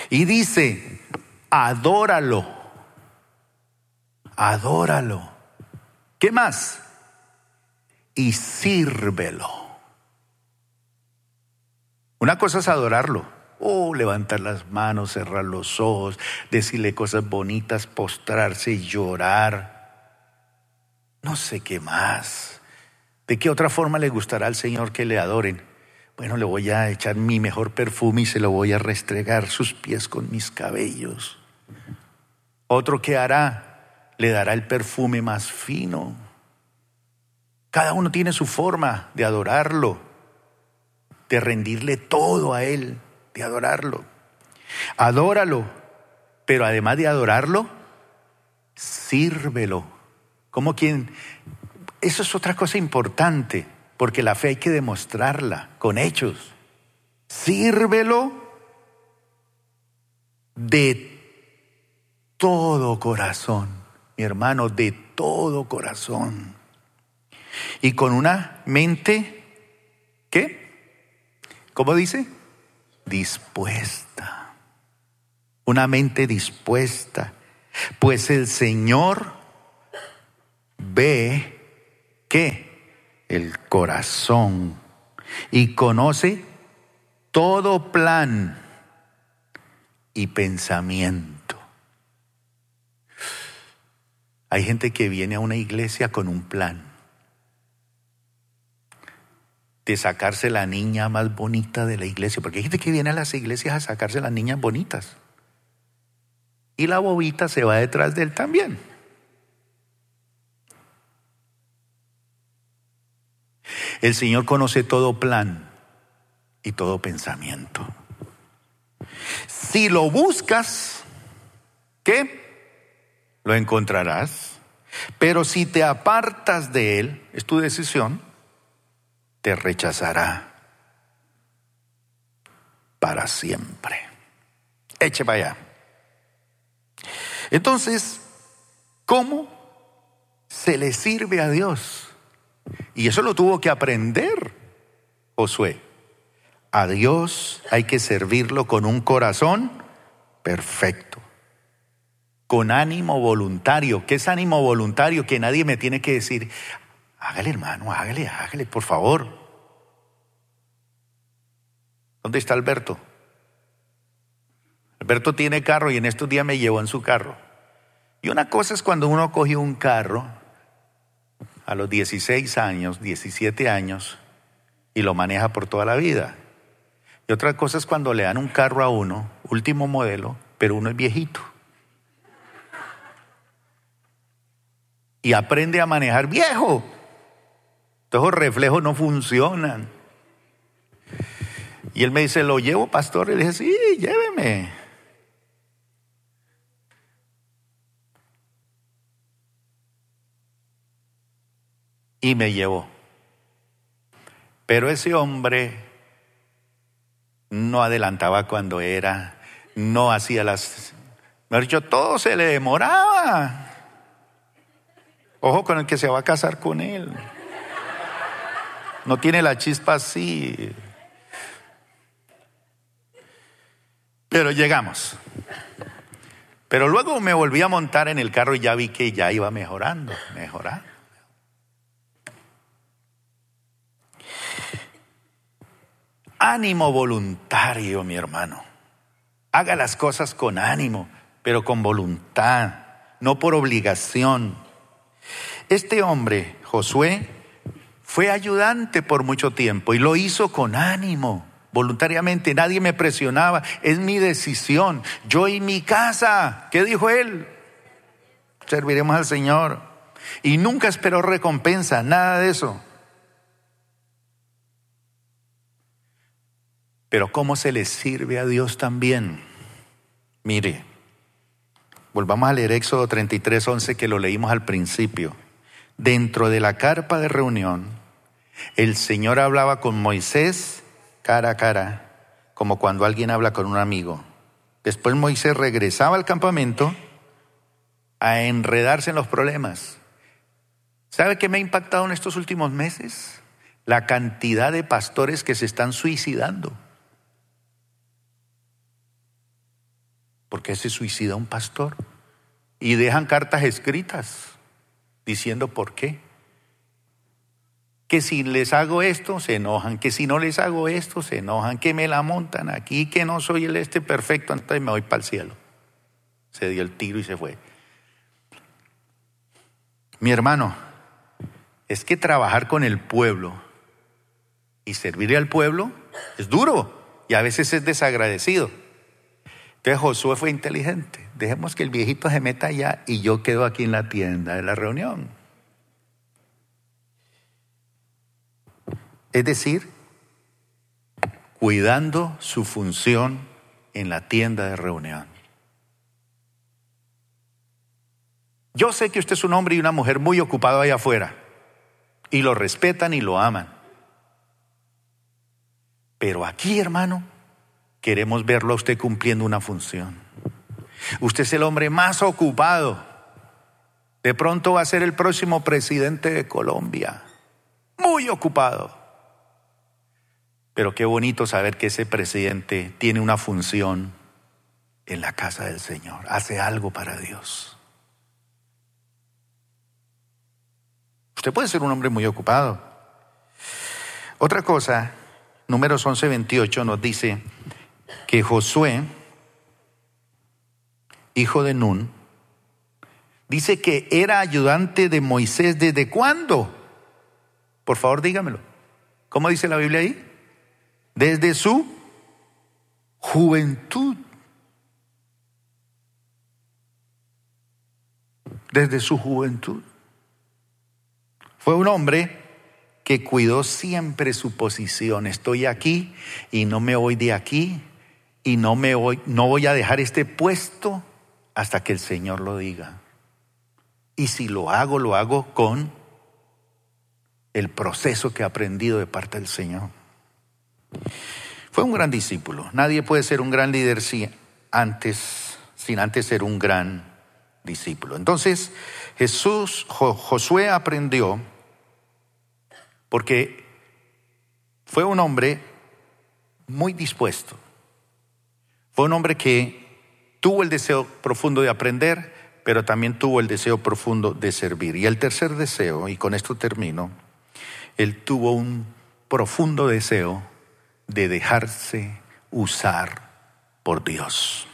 Y dice, adóralo, adóralo. ¿Qué más? Y sírvelo. Una cosa es adorarlo. Oh, levantar las manos, cerrar los ojos, decirle cosas bonitas, postrarse y llorar. No sé qué más. ¿De qué otra forma le gustará al Señor que le adoren? Bueno, le voy a echar mi mejor perfume y se lo voy a restregar sus pies con mis cabellos. Otro que hará, le dará el perfume más fino. Cada uno tiene su forma de adorarlo, de rendirle todo a Él, de adorarlo. Adóralo, pero además de adorarlo, sírvelo. Como quien, eso es otra cosa importante porque la fe hay que demostrarla con hechos. Sírvelo de todo corazón, mi hermano, de todo corazón. Y con una mente, ¿qué? ¿Cómo dice? Dispuesta. Una mente dispuesta. Pues el Señor ve que el corazón y conoce todo plan y pensamiento. Hay gente que viene a una iglesia con un plan de sacarse la niña más bonita de la iglesia, porque hay gente que viene a las iglesias a sacarse las niñas bonitas. Y la bobita se va detrás de él también. El Señor conoce todo plan y todo pensamiento. Si lo buscas, ¿qué? Lo encontrarás. Pero si te apartas de Él, es tu decisión, te rechazará para siempre. Eche para allá. Entonces, ¿cómo se le sirve a Dios? Y eso lo tuvo que aprender Josué. A Dios hay que servirlo con un corazón perfecto, con ánimo voluntario. ¿Qué es ánimo voluntario? Que nadie me tiene que decir, hágale hermano, hágale, hágale, por favor. ¿Dónde está Alberto? Alberto tiene carro y en estos días me llevó en su carro. Y una cosa es cuando uno coge un carro a los 16 años, 17 años, y lo maneja por toda la vida. Y otra cosa es cuando le dan un carro a uno, último modelo, pero uno es viejito. Y aprende a manejar viejo. Todos los reflejos no funcionan. Y él me dice, ¿lo llevo, pastor? Y le dije, sí, lléveme. y me llevó. Pero ese hombre no adelantaba cuando era, no hacía las... Me ha dicho, todo se le demoraba. Ojo con el que se va a casar con él. No tiene la chispa así. Pero llegamos. Pero luego me volví a montar en el carro y ya vi que ya iba mejorando, mejorando. Ánimo voluntario, mi hermano. Haga las cosas con ánimo, pero con voluntad, no por obligación. Este hombre, Josué, fue ayudante por mucho tiempo y lo hizo con ánimo, voluntariamente. Nadie me presionaba, es mi decisión. Yo y mi casa, ¿qué dijo él? Serviremos al Señor. Y nunca esperó recompensa, nada de eso. Pero ¿cómo se le sirve a Dios también? Mire, volvamos a leer Éxodo 33, 11 que lo leímos al principio. Dentro de la carpa de reunión, el Señor hablaba con Moisés cara a cara, como cuando alguien habla con un amigo. Después Moisés regresaba al campamento a enredarse en los problemas. ¿Sabe qué me ha impactado en estos últimos meses? La cantidad de pastores que se están suicidando. ¿Por qué se suicida un pastor? Y dejan cartas escritas diciendo por qué. Que si les hago esto, se enojan. Que si no les hago esto, se enojan. Que me la montan aquí, que no soy el este perfecto, entonces me voy para el cielo. Se dio el tiro y se fue. Mi hermano, es que trabajar con el pueblo y servirle al pueblo es duro y a veces es desagradecido. Entonces Josué fue inteligente. Dejemos que el viejito se meta allá y yo quedo aquí en la tienda de la reunión. Es decir, cuidando su función en la tienda de reunión. Yo sé que usted es un hombre y una mujer muy ocupado allá afuera y lo respetan y lo aman. Pero aquí, hermano, queremos verlo a usted cumpliendo una función. Usted es el hombre más ocupado. De pronto va a ser el próximo presidente de Colombia. Muy ocupado. Pero qué bonito saber que ese presidente tiene una función en la casa del Señor. Hace algo para Dios. Usted puede ser un hombre muy ocupado. Otra cosa, números 11, 28 nos dice, que Josué, hijo de Nun, dice que era ayudante de Moisés desde cuándo? Por favor, dígamelo. ¿Cómo dice la Biblia ahí? Desde su juventud. Desde su juventud. Fue un hombre que cuidó siempre su posición. Estoy aquí y no me voy de aquí y no me voy, no voy a dejar este puesto hasta que el Señor lo diga. Y si lo hago, lo hago con el proceso que he aprendido de parte del Señor. Fue un gran discípulo. Nadie puede ser un gran líder sin antes, sin antes ser un gran discípulo. Entonces, Jesús, Josué aprendió porque fue un hombre muy dispuesto. Fue un hombre que tuvo el deseo profundo de aprender, pero también tuvo el deseo profundo de servir. Y el tercer deseo, y con esto termino, él tuvo un profundo deseo de dejarse usar por Dios.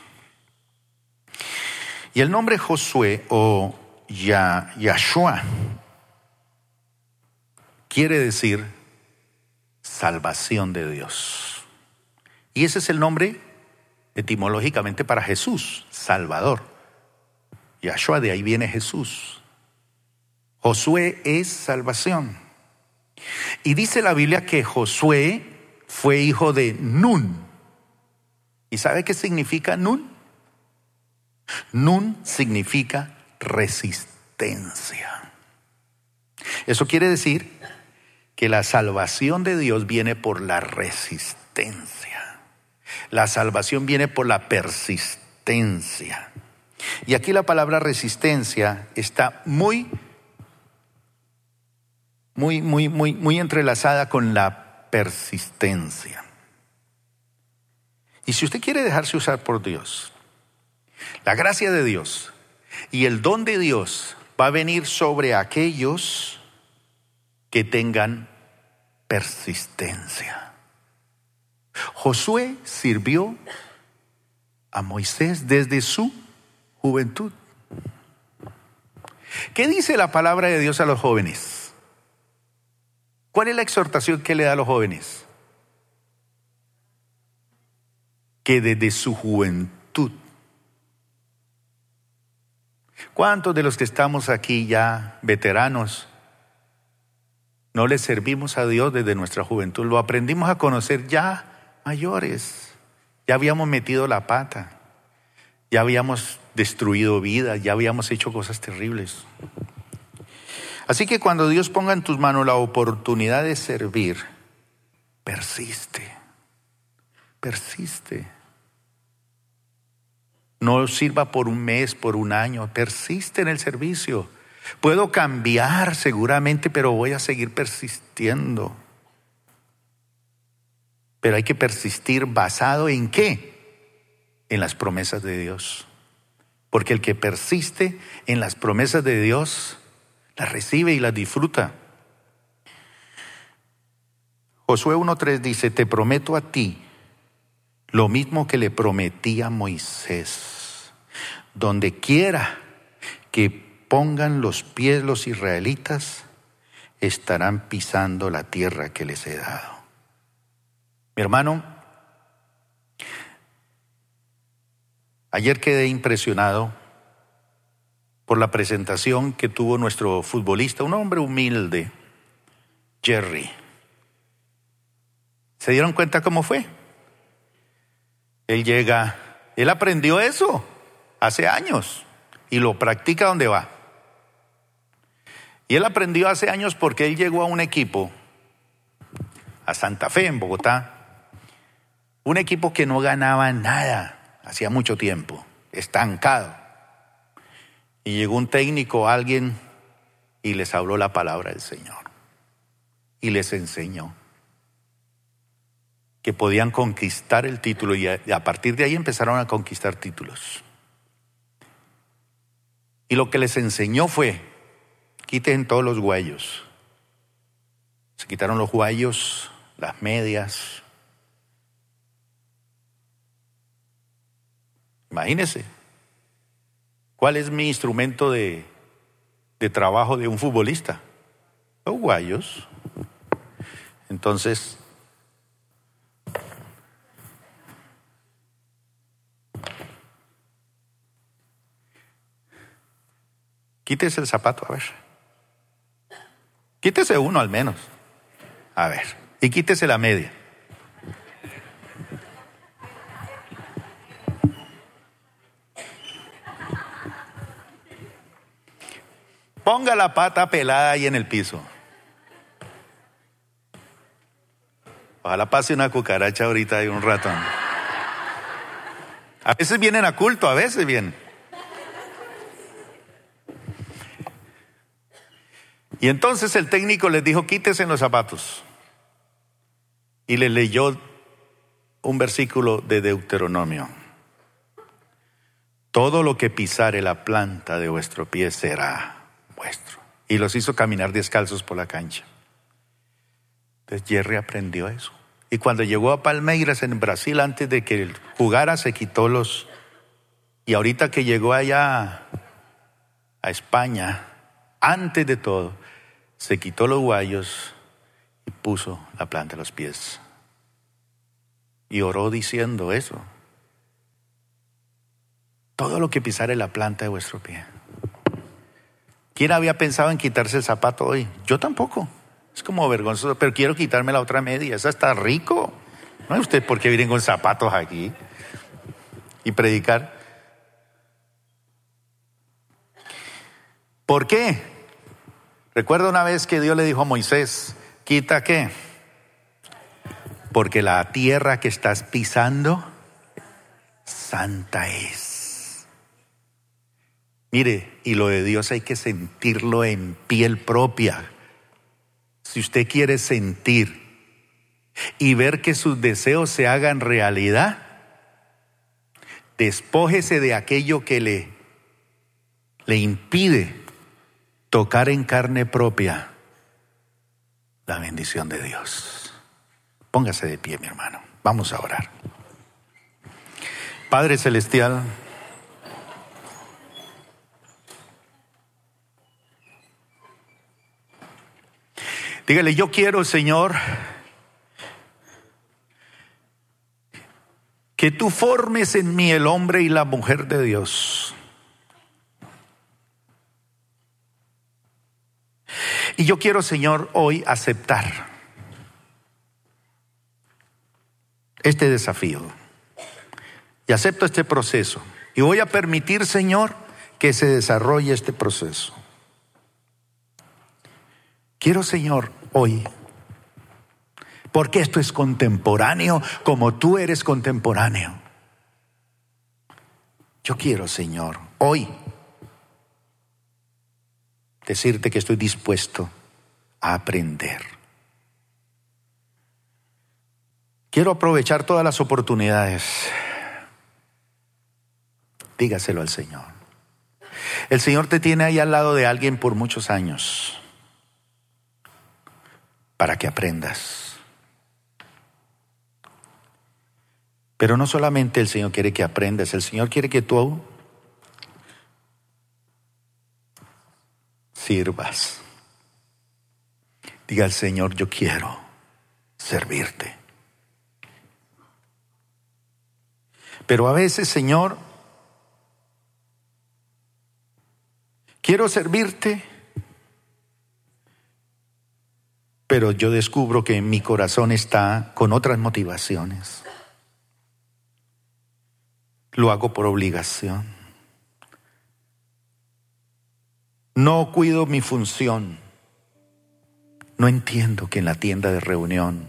Y el nombre Josué o Yahshua quiere decir salvación de Dios. Y ese es el nombre etimológicamente para Jesús, Salvador. Yahshua, de ahí viene Jesús. Josué es salvación. Y dice la Biblia que Josué fue hijo de Nun. ¿Y sabe qué significa Nun? Nun significa resistencia. Eso quiere decir que la salvación de Dios viene por la resistencia. La salvación viene por la persistencia. Y aquí la palabra resistencia está muy, muy, muy, muy, muy entrelazada con la persistencia. Y si usted quiere dejarse usar por Dios, La gracia de Dios y el don de Dios va a venir sobre aquellos que tengan persistencia. Josué sirvió a Moisés desde su juventud. ¿Qué dice la palabra de Dios a los jóvenes? ¿Cuál es la exhortación que le da a los jóvenes? Que desde su juventud. ¿Cuántos de los que estamos aquí ya veteranos no le servimos a Dios desde nuestra juventud? Lo aprendimos a conocer ya mayores. Ya habíamos metido la pata. Ya habíamos destruido vidas, ya habíamos hecho cosas terribles. Así que cuando Dios ponga en tus manos la oportunidad de servir, persiste, persiste. No sirva por un mes, por un año, persiste en el servicio. Puedo cambiar seguramente, pero voy a seguir persistiendo. Pero hay que persistir basado en qué? En las promesas de Dios. Porque el que persiste en las promesas de Dios, las recibe y las disfruta. Josué 1.3 dice, te prometo a ti lo mismo que le prometí a Moisés. Donde quiera que pongan los pies los israelitas, estarán pisando la tierra que les he dado. Mi hermano, Ayer quedé impresionado por la presentación que tuvo nuestro futbolista, un hombre humilde, Jerry. ¿Se dieron cuenta cómo fue? Él llega, él aprendió eso hace años y lo practica donde va. Y él aprendió hace años porque él llegó a un equipo, a Santa Fe en Bogotá, un equipo que no ganaba nada hacía mucho tiempo, estancado. Y llegó un técnico, alguien, y les habló la palabra del Señor. Y les enseñó que podían conquistar el título y a, partir de ahí empezaron a conquistar títulos. Y lo que les enseñó fue, quiten todos los guayos. Se quitaron los guayos, las medias, Imagínese. ¿Cuál es mi instrumento de, de trabajo de un futbolista? Los guayos. Entonces, quítese el zapato, a ver. Quítese uno al menos. A ver. Y quítese la media. Ponga la pata pelada ahí en el piso. Ojalá pase una cucaracha ahorita y un ratón. A veces vienen a culto, a veces vienen. Y entonces el técnico les dijo, quítese los zapatos. Y le leyó un versículo de Deuteronomio. Todo lo que pisare la planta de vuestro pie será y los hizo caminar descalzos por la cancha. Entonces Jerry aprendió eso. Y cuando llegó a Palmeiras en Brasil, antes de que jugara, se quitó los... Y ahorita que llegó allá a España, antes de todo, se quitó los guayos y puso la planta de los pies. Y oró diciendo eso. Todo lo que pisare la planta de vuestro pie. ¿Quién había pensado en quitarse el zapato hoy? Yo tampoco. Es como vergonzoso, pero quiero quitarme la otra media. Esa está rico. ¿No es usted por qué vienen con zapatos aquí? Y predicar. ¿Por qué? Recuerdo una vez que Dios le dijo a Moisés, quita qué? Porque la tierra que estás pisando, santa es. Mire, y lo de Dios hay que sentirlo en piel propia. Si usted quiere sentir y ver que sus deseos se hagan realidad, despójese de aquello que le, le impide tocar en carne propia la bendición de Dios. Póngase de pie, mi hermano. Vamos a orar. Padre Celestial, dígale, yo quiero, Señor, que tú formes en mí el hombre y la mujer de Dios. Y yo quiero, Señor, hoy aceptar este desafío. Y acepto este proceso. Y voy a permitir, Señor, que se desarrolle este proceso. Quiero, Señor, hoy porque esto es contemporáneo como tú eres contemporáneo. Yo quiero, Señor, hoy decirte que estoy dispuesto a aprender. Quiero aprovechar todas las oportunidades. Dígaselo al Señor. El Señor te tiene ahí al lado de alguien por muchos años para que aprendas. Pero no solamente el Señor quiere que aprendas, el Señor quiere que tú sirvas. Diga al Señor, yo quiero servirte. Pero a veces, Señor, quiero servirte, pero yo descubro que mi corazón está con otras motivaciones lo hago por obligación. No cuido mi función. No entiendo que en la tienda de reunión,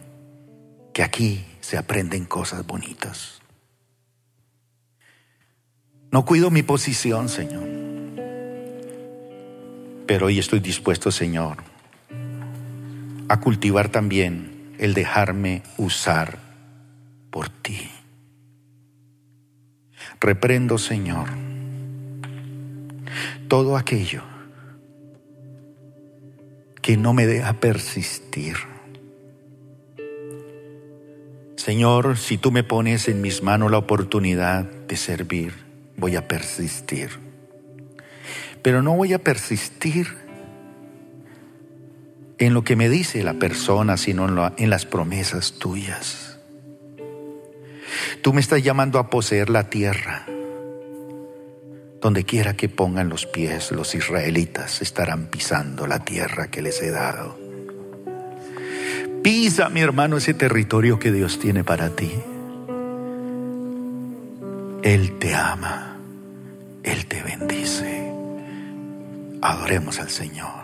que aquí se aprenden cosas bonitas. No cuido mi posición, Señor. Pero hoy estoy dispuesto, Señor, a cultivar también el dejarme usar por ti. Reprendo, Señor, todo aquello que no me deja persistir. Señor, si tú me pones en mis manos la oportunidad de servir, voy a persistir. Pero no voy a persistir en lo que me dice la persona, sino en, las promesas tuyas. Tú me estás llamando a poseer la tierra. Donde quiera que pongan los pies, los israelitas estarán pisando la tierra que les he dado. Pisa, mi hermano, ese territorio que Dios tiene para ti. Él te ama, Él te bendice. Adoremos al Señor.